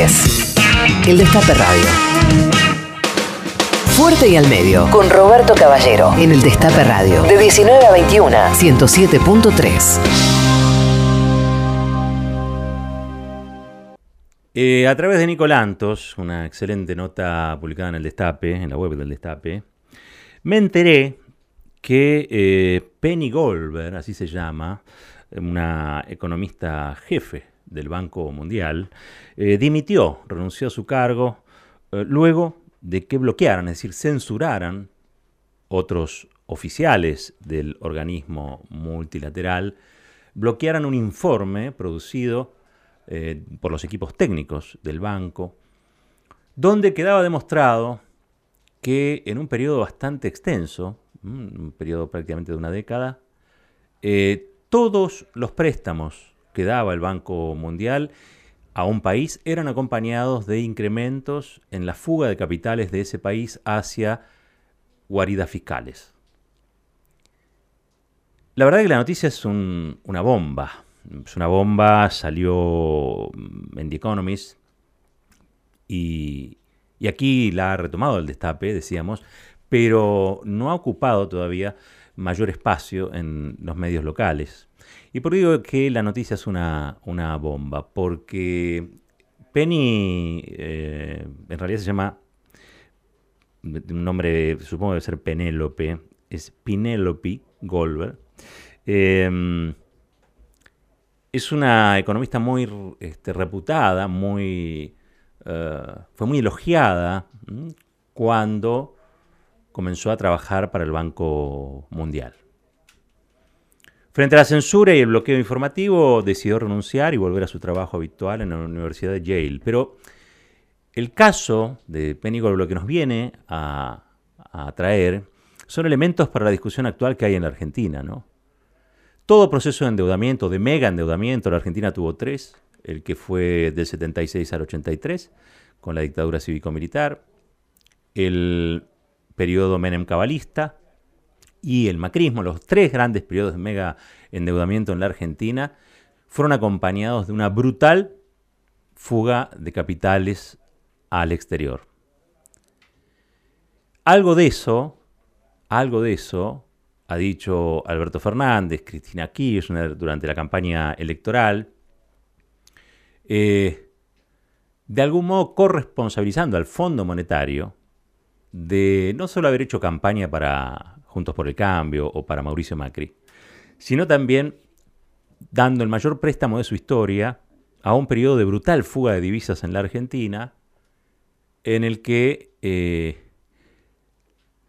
El Destape Radio. Fuerte y al medio. Con Roberto Caballero. En el Destape Radio. De 19 a 21. 107.3. Eh, a través de Nicolantos, una excelente nota publicada en el Destape, en la web del Destape, me enteré que eh, Penny Goldberg, así se llama, una economista jefe del Banco Mundial, eh, dimitió, renunció a su cargo, eh, luego de que bloquearan, es decir, censuraran otros oficiales del organismo multilateral, bloquearan un informe producido eh, por los equipos técnicos del banco, donde quedaba demostrado que en un periodo bastante extenso, mm, un periodo prácticamente de una década, todos los préstamos que daba el Banco Mundial a un país eran acompañados de incrementos en la fuga de capitales de ese país hacia guaridas fiscales. La verdad es que la noticia es una bomba. Es una bomba, salió en The Economist y, y aquí la ha retomado el destape, decíamos, pero no ha ocupado todavía mayor espacio en los medios locales. ¿Y por digo que la noticia es una, bomba? Porque Penny eh, en realidad se llama, un nombre supongo debe ser Penélope, es Penelope Goldberg. Em, es una economista muy este, reputada, muy, eh, fue muy elogiada cuando comenzó a trabajar para el Banco Mundial. Frente a la censura y el bloqueo informativo, decidió renunciar y volver a su trabajo habitual en la Universidad de Yale. Pero el caso de Penny lo que nos viene a, traer son elementos para la discusión actual que hay en la Argentina. ¿no? Todo proceso de endeudamiento, de mega endeudamiento, la Argentina tuvo tres, el que fue del 76 al 83, con la dictadura cívico-militar, el periodo Menem cabalista y el macrismo, los tres grandes periodos de mega endeudamiento en la Argentina, fueron acompañados de una brutal fuga de capitales al exterior. Algo de eso, algo de eso ha dicho Alberto Fernández, Cristina Kirchner durante la campaña electoral, eh, de algún modo corresponsabilizando al Fondo Monetario de no solo haber hecho campaña para Juntos por el Cambio o para Mauricio Macri, sino también dando el mayor préstamo de su historia a un periodo de brutal fuga de divisas en la Argentina, en el que eh,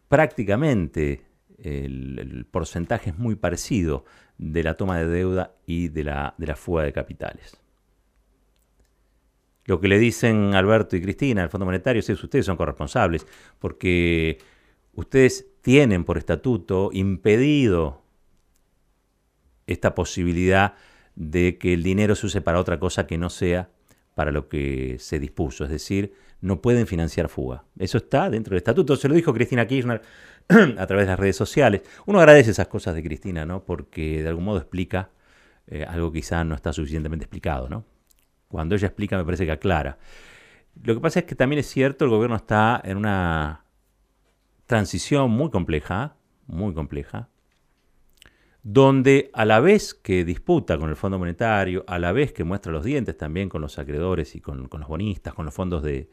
prácticamente el, porcentaje es muy parecido de la toma de deuda y de la, de la fuga de capitales. Lo que le dicen Alberto y Cristina al Fondo Monetario es ustedes son corresponsables, porque ustedes tienen por estatuto impedido esta posibilidad de que el dinero se use para otra cosa que no sea para lo que se dispuso, es decir, no pueden financiar fuga. Eso está dentro del estatuto, se lo dijo Cristina Kirchner a través de las redes sociales. Uno agradece esas cosas de Cristina, ¿no? Porque de algún modo explica eh, algo quizá no está suficientemente explicado, ¿no? Cuando ella explica me parece que aclara. Lo que pasa es que también es cierto, el gobierno está en una transición muy compleja, muy compleja, donde a la vez que disputa con el Fondo Monetario, a la vez que muestra los dientes también con los acreedores y con, los bonistas, con los fondos de,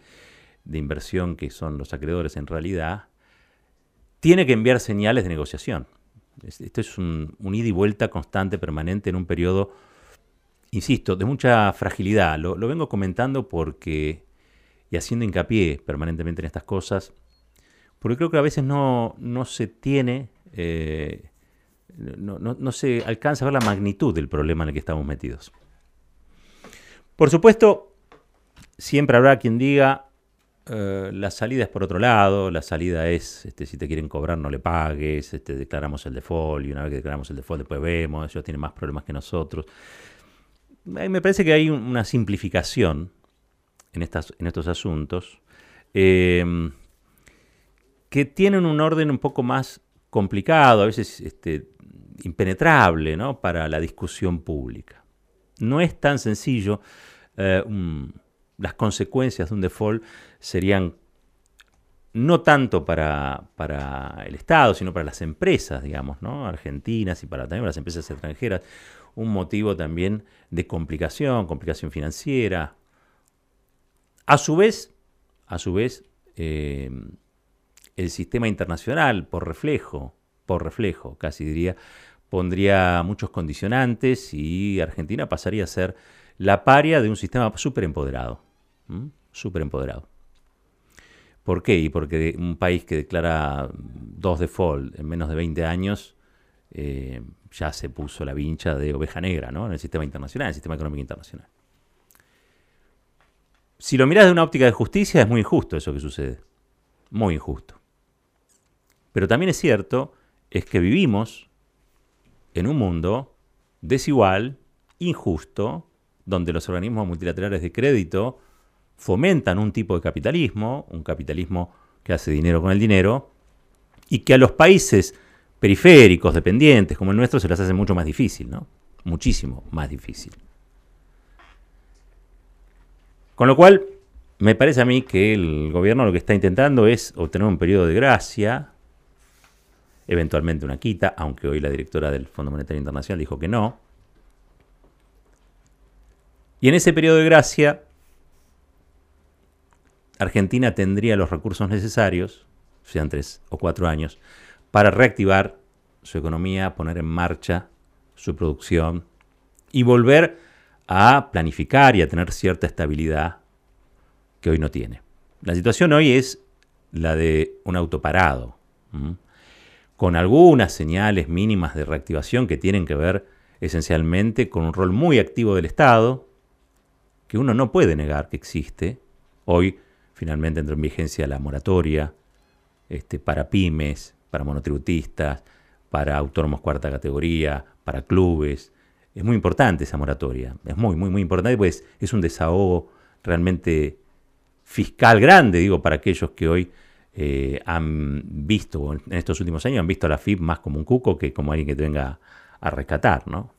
inversión que son los acreedores en realidad, tiene que enviar señales de negociación. Esto es un, ida y vuelta constante, permanente, en un periodo insisto, de mucha fragilidad. Lo, vengo comentando porque, y haciendo hincapié permanentemente en estas cosas, porque creo que a veces no, se tiene, eh, no, se alcanza a ver la magnitud del problema en el que estamos metidos. Por supuesto, siempre habrá quien diga, eh, la salida es por otro lado, la salida es, este, si te quieren cobrar no le pagues, este, declaramos el default y una vez que declaramos el default después vemos, ellos tienen más problemas que nosotros me parece que hay una simplificación en, estas, en estos asuntos em, que tienen un orden un poco más complicado, a veces este, impenetrable para la discusión pública. No es tan sencillo eh, las consecuencias de un default serían no tanto para, para, el Estado, sino para las empresas, digamos, ¿no? argentinas y para también para las empresas extranjeras, un motivo también de complicación, complicación financiera. A su vez, a su vez, eh, el sistema internacional, por reflejo, por reflejo, casi diría, pondría muchos condicionantes y Argentina pasaría a ser la paria de un sistema súper empoderado. Súper empoderado. ¿Por qué? Y porque un país que declara dos default en menos de 20 años eh, ya se puso la vincha de oveja negra ¿no? en el sistema internacional, en el sistema económico internacional. Si lo miras de una óptica de justicia, es muy injusto eso que sucede. Muy injusto. Pero también es cierto, es que vivimos en un mundo desigual, injusto, donde los organismos multilaterales de crédito fomentan un tipo de capitalismo, un capitalismo que hace dinero con el dinero, y que a los países periféricos, dependientes, como el nuestro, se les hace mucho más difícil, ¿no? Muchísimo más difícil. Con lo cual, me parece a mí que el gobierno lo que está intentando es obtener un periodo de gracia, eventualmente una quita, aunque hoy la directora del Fondo Monetario Internacional dijo que no, y en ese periodo de gracia, Argentina tendría los recursos necesarios, sean tres o cuatro años, para reactivar su economía, poner en marcha su producción y volver a planificar y a tener cierta estabilidad que hoy no tiene. La situación hoy es la de un autoparado, con algunas señales mínimas de reactivación que tienen que ver esencialmente con un rol muy activo del Estado, que uno no puede negar que existe. Hoy finalmente entró en vigencia la moratoria este, para pymes, para monotributistas, para autónomos cuarta categoría, para clubes. Es muy importante esa moratoria, es muy, muy, muy importante, pues es un desahogo realmente fiscal grande, digo, para aquellos que hoy eh, han visto, en estos últimos años, han visto a la FIP más como un cuco que como alguien que te venga a rescatar, ¿no?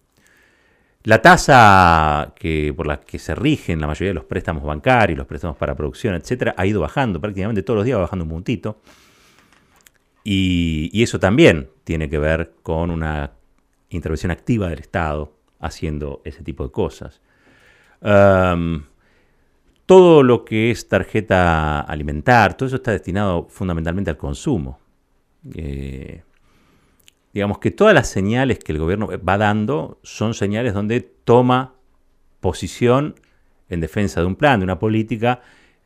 La tasa que, por la que se rigen la mayoría de los préstamos bancarios, los préstamos para producción, etcétera, ha ido bajando prácticamente todos los días, va bajando un puntito. Y, eso también tiene que ver con una intervención activa del Estado haciendo ese tipo de cosas. todo lo que es tarjeta alimentar, todo eso está destinado fundamentalmente al consumo. Eh, digamos que todas las señales que el gobierno va dando son señales donde toma posición en defensa de un plan, de una política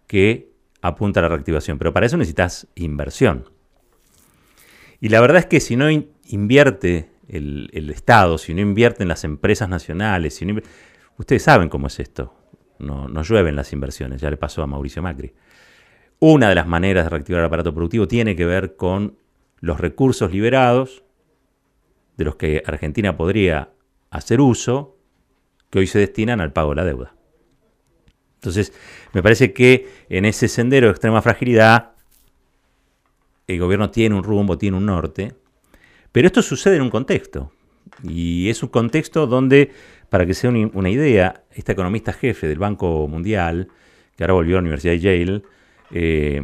que apunta a la reactivación. Pero para eso necesitas inversión. Y la verdad es que si no invierte el, Estado, si no invierte en las empresas nacionales, si ustedes saben cómo es esto. No, no llueven las inversiones, ya le pasó a Mauricio Macri. Una de las maneras de reactivar el aparato productivo tiene que ver con los recursos liberados de los que Argentina podría hacer uso, que hoy se destinan al pago de la deuda. Entonces, me parece que en ese sendero de extrema fragilidad, el gobierno tiene un rumbo, tiene un norte, pero esto sucede en un contexto. Y es un contexto donde, para que sea una idea, esta economista jefe del Banco Mundial, que ahora volvió a la Universidad de Yale, eh,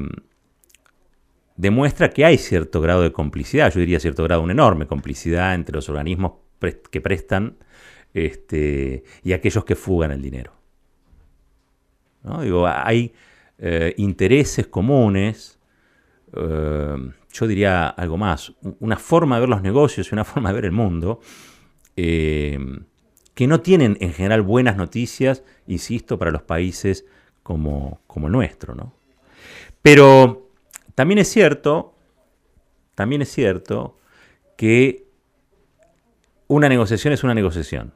demuestra que hay cierto grado de complicidad, yo diría cierto grado, una enorme complicidad entre los organismos que prestan este, y aquellos que fugan el dinero. Digo, hay eh, intereses comunes, eh, yo diría algo más, una forma de ver los negocios y una forma de ver el mundo, eh, que no tienen en general buenas noticias, insisto, para los países como, como el nuestro. ¿no? Pero también es cierto, también es cierto que una negociación es una negociación,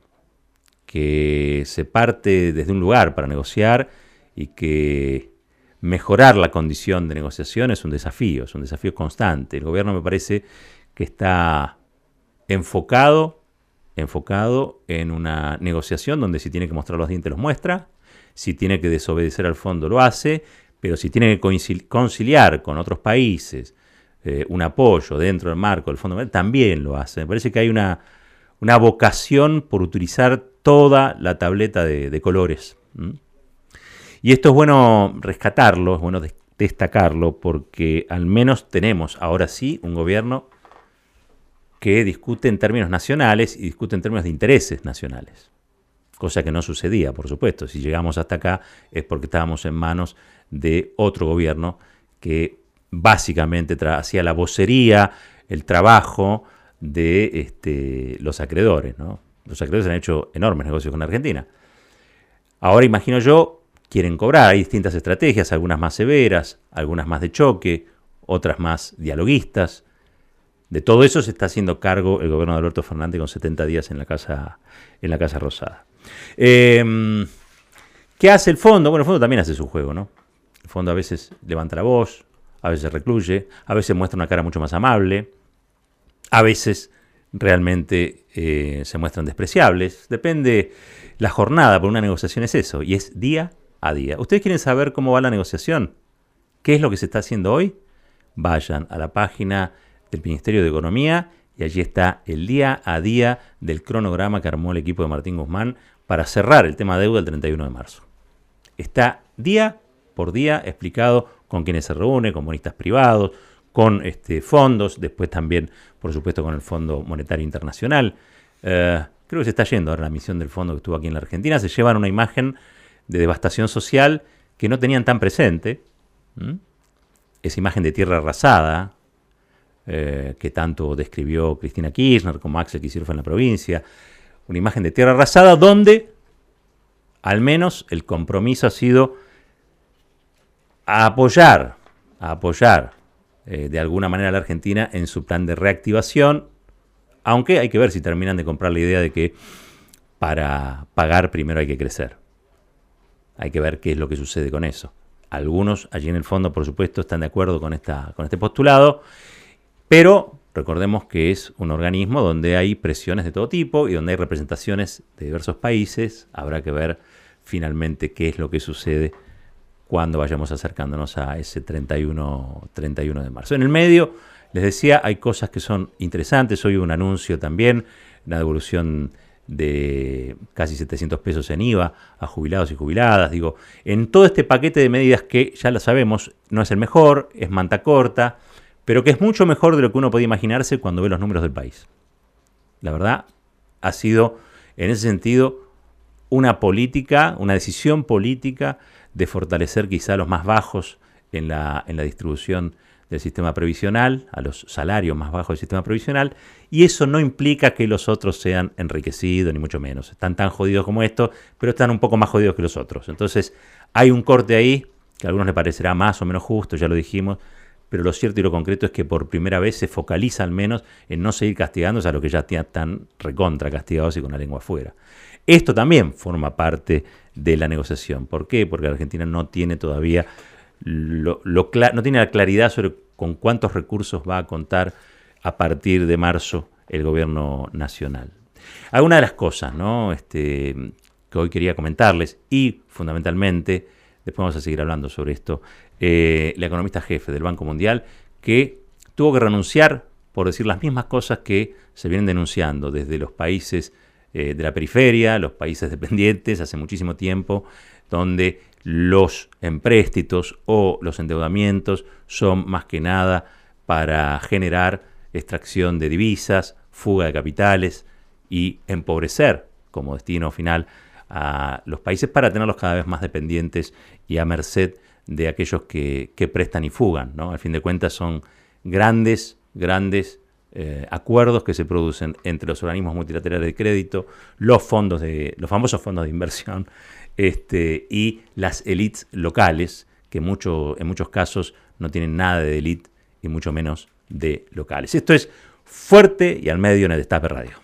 que se parte desde un lugar para negociar y que mejorar la condición de negociación es un desafío, es un desafío constante. El gobierno me parece que está enfocado, enfocado en una negociación donde si tiene que mostrar los dientes los muestra, si tiene que desobedecer al fondo lo hace, pero si tiene que conciliar con otros países eh, un apoyo dentro del marco del Fondo también lo hace. Me parece que hay una, vocación por utilizar toda la tableta de, colores. Y esto es bueno rescatarlo, es bueno destacarlo, porque al menos tenemos ahora sí un gobierno que discute en términos nacionales y discute en términos de intereses nacionales. Cosa que no sucedía, por supuesto. Si llegamos hasta acá es porque estábamos en manos de otro gobierno que básicamente hacía la vocería, el trabajo de este, los acreedores. ¿no? Los acreedores han hecho enormes negocios con Argentina. Ahora imagino yo, quieren cobrar, hay distintas estrategias, algunas más severas, algunas más de choque, otras más dialoguistas. De todo eso se está haciendo cargo el gobierno de Alberto Fernández con 70 días en la Casa, en la casa Rosada. Em, ¿Qué hace el fondo? Bueno, el fondo también hace su juego, ¿no? El fondo a veces levanta la voz, a veces recluye, a veces muestra una cara mucho más amable, a veces realmente eh, se muestran despreciables. Depende la jornada, por una negociación es eso, y es día a día. ¿Ustedes quieren saber cómo va la negociación? ¿Qué es lo que se está haciendo hoy? Vayan a la página del Ministerio de Economía y allí está el día a día del cronograma que armó el equipo de Martín Guzmán para cerrar el tema deuda el 31 de marzo. Está día por día explicado con quienes se reúne, con bonistas privados, con este, fondos, después también, por supuesto, con el Fondo Monetario Internacional. Eh, creo que se está yendo ahora la misión del fondo que estuvo aquí en la Argentina. Se llevan una imagen de devastación social que no tenían tan presente. Esa imagen de tierra arrasada, eh, que tanto describió Cristina Kirchner como Axel Kicillof en la provincia, una imagen de tierra arrasada donde al menos el compromiso ha sido apoyar, a apoyar eh, de alguna manera a la Argentina en su plan de reactivación, aunque hay que ver si terminan de comprar la idea de que para pagar primero hay que crecer. Hay que ver qué es lo que sucede con eso. Algunos allí en el fondo, por supuesto, están de acuerdo con, esta, con este postulado pero recordemos que es un organismo donde hay presiones de todo tipo y donde hay representaciones de diversos países. Habrá que ver finalmente qué es lo que sucede cuando vayamos acercándonos a ese 31, 31 de marzo. En el medio, les decía, hay cosas que son interesantes. Hoy un anuncio también, una devolución de casi 700 pesos en IVA a jubilados y jubiladas. Digo, en todo este paquete de medidas que ya lo sabemos, no es el mejor, es manta corta, pero que es mucho mejor de lo que uno podía imaginarse cuando ve los números del país. La verdad, ha sido en ese sentido una política, una decisión política de fortalecer quizá a los más bajos en la, en la distribución del sistema previsional, a los salarios más bajos del sistema previsional, y eso no implica que los otros sean enriquecidos, ni mucho menos. Están tan jodidos como estos, pero están un poco más jodidos que los otros. Entonces, hay un corte ahí, que a algunos les parecerá más o menos justo, ya lo dijimos, pero lo cierto y lo concreto es que por primera vez se focaliza al menos en no seguir castigándose a los que ya están recontra castigados y con la lengua afuera. Esto también forma parte de la negociación. ¿Por qué? Porque Argentina no tiene todavía no tiene la claridad sobre con cuántos recursos va a contar a partir de marzo el gobierno nacional. Algunas de las cosas ¿no? este, que hoy quería comentarles y fundamentalmente, después vamos a seguir hablando sobre esto, eh, la economista jefe del Banco Mundial, que tuvo que renunciar por decir las mismas cosas que se vienen denunciando desde los países eh, de la periferia, los países dependientes, hace muchísimo tiempo, donde los empréstitos o los endeudamientos son más que nada para generar extracción de divisas, fuga de capitales y empobrecer como destino final a los países para tenerlos cada vez más dependientes y a merced de aquellos que, prestan y fugan. ¿no? Al fin de cuentas son grandes, grandes eh, acuerdos que se producen entre los organismos multilaterales de crédito, los fondos de, los famosos fondos de inversión este, y las élites locales, que mucho, en muchos casos no tienen nada de élite y mucho menos de locales. Esto es fuerte y al medio en el Destape Radio.